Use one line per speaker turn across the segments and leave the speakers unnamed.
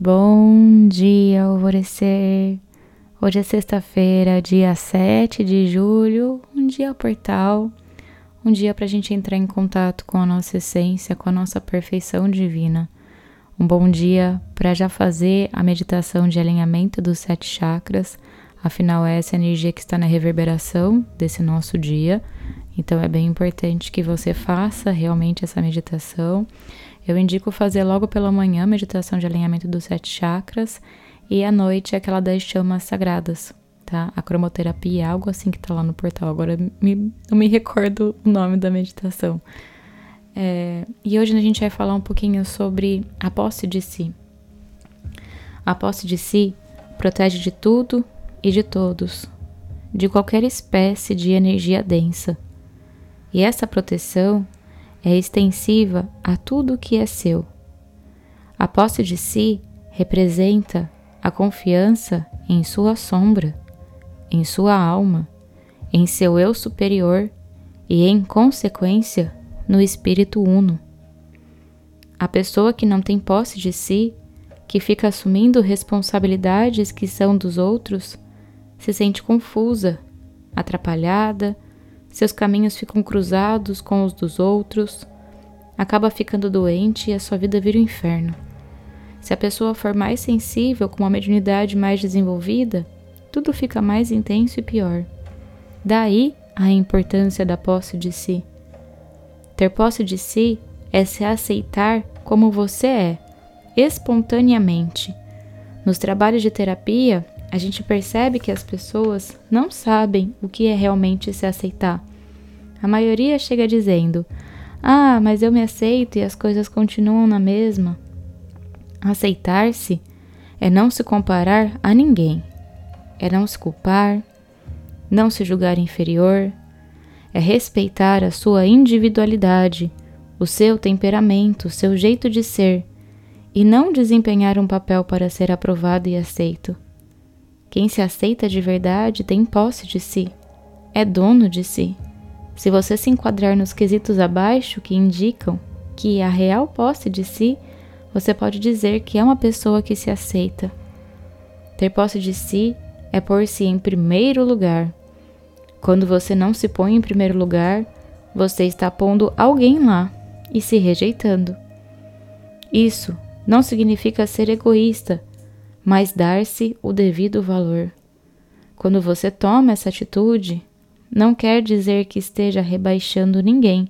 Bom dia, alvorecer. Hoje é sexta-feira, dia 7 de julho, um dia portal, um dia para a gente entrar em contato com a nossa essência, com a nossa perfeição divina. Um bom dia para já fazer a meditação de alinhamento dos sete chakras, afinal, é essa energia que está na reverberação desse nosso dia. Então, é bem importante que você faça realmente essa meditação. Eu indico fazer logo pela manhã meditação de alinhamento dos sete chakras e à noite aquela das chamas sagradas, tá? A cromoterapia é algo assim que tá lá no portal. Agora me, não me recordo o nome da meditação. É, e hoje a gente vai falar um pouquinho sobre a posse de si. A posse de si protege de tudo e de todos, de qualquer espécie de energia densa. E essa proteção é extensiva a tudo o que é seu. A posse de si representa a confiança em sua sombra, em sua alma, em seu eu superior e, em consequência, no espírito uno. A pessoa que não tem posse de si, que fica assumindo responsabilidades que são dos outros, se sente confusa, atrapalhada, seus caminhos ficam cruzados com os dos outros, acaba ficando doente e a sua vida vira um inferno. Se a pessoa for mais sensível, com uma mediunidade mais desenvolvida, tudo fica mais intenso e pior. Daí a importância da posse de si. Ter posse de si é se aceitar como você é, espontaneamente. Nos trabalhos de terapia, a gente percebe que as pessoas não sabem o que é realmente se aceitar. A maioria chega dizendo: Ah, mas eu me aceito e as coisas continuam na mesma. Aceitar-se é não se comparar a ninguém, é não se culpar, não se julgar inferior, é respeitar a sua individualidade, o seu temperamento, o seu jeito de ser, e não desempenhar um papel para ser aprovado e aceito. Quem se aceita de verdade tem posse de si, é dono de si. Se você se enquadrar nos quesitos abaixo que indicam que a real posse de si, você pode dizer que é uma pessoa que se aceita. Ter posse de si é pôr-se em primeiro lugar. Quando você não se põe em primeiro lugar, você está pondo alguém lá e se rejeitando. Isso não significa ser egoísta mas dar-se o devido valor. Quando você toma essa atitude, não quer dizer que esteja rebaixando ninguém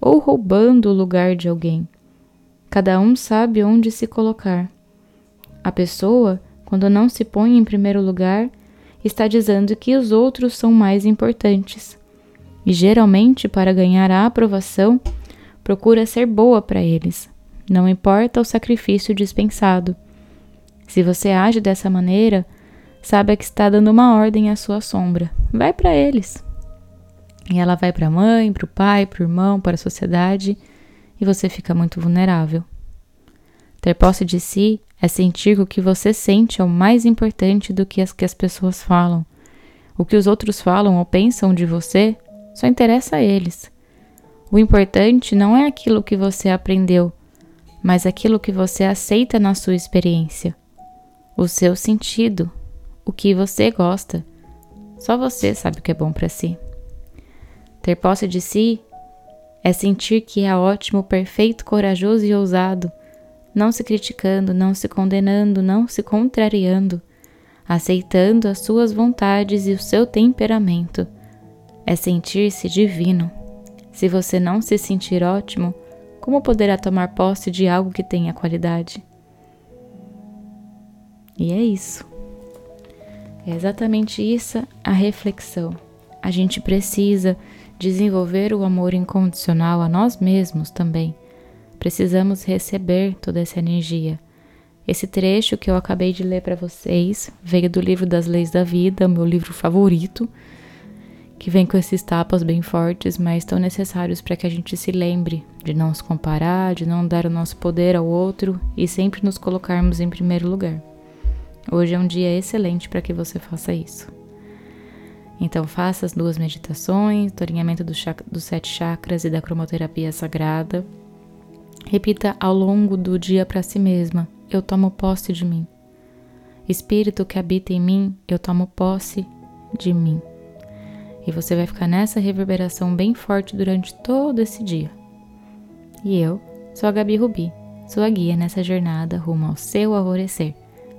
ou roubando o lugar de alguém. Cada um sabe onde se colocar. A pessoa, quando não se põe em primeiro lugar, está dizendo que os outros são mais importantes. E geralmente, para ganhar a aprovação, procura ser boa para eles, não importa o sacrifício dispensado. Se você age dessa maneira, saiba que está dando uma ordem à sua sombra. Vai para eles. E ela vai para a mãe, para o pai, para o irmão, para a sociedade, e você fica muito vulnerável. Ter posse de si é sentir que o que você sente é o mais importante do que as que as pessoas falam. O que os outros falam ou pensam de você só interessa a eles. O importante não é aquilo que você aprendeu, mas aquilo que você aceita na sua experiência o seu sentido, o que você gosta. Só você sabe o que é bom para si. Ter posse de si é sentir que é ótimo, perfeito, corajoso e ousado, não se criticando, não se condenando, não se contrariando, aceitando as suas vontades e o seu temperamento. É sentir-se divino. Se você não se sentir ótimo, como poderá tomar posse de algo que tenha qualidade? E é isso. É exatamente isso a reflexão. A gente precisa desenvolver o amor incondicional a nós mesmos também. Precisamos receber toda essa energia. Esse trecho que eu acabei de ler para vocês veio do livro das Leis da Vida, meu livro favorito, que vem com esses tapas bem fortes, mas tão necessários para que a gente se lembre de não se comparar, de não dar o nosso poder ao outro e sempre nos colocarmos em primeiro lugar. Hoje é um dia excelente para que você faça isso. Então, faça as duas meditações, do alinhamento do dos sete chakras e da cromoterapia sagrada. Repita ao longo do dia para si mesma: eu tomo posse de mim. Espírito que habita em mim, eu tomo posse de mim. E você vai ficar nessa reverberação bem forte durante todo esse dia. E eu sou a Gabi Rubi, sua guia nessa jornada rumo ao seu alvorecer.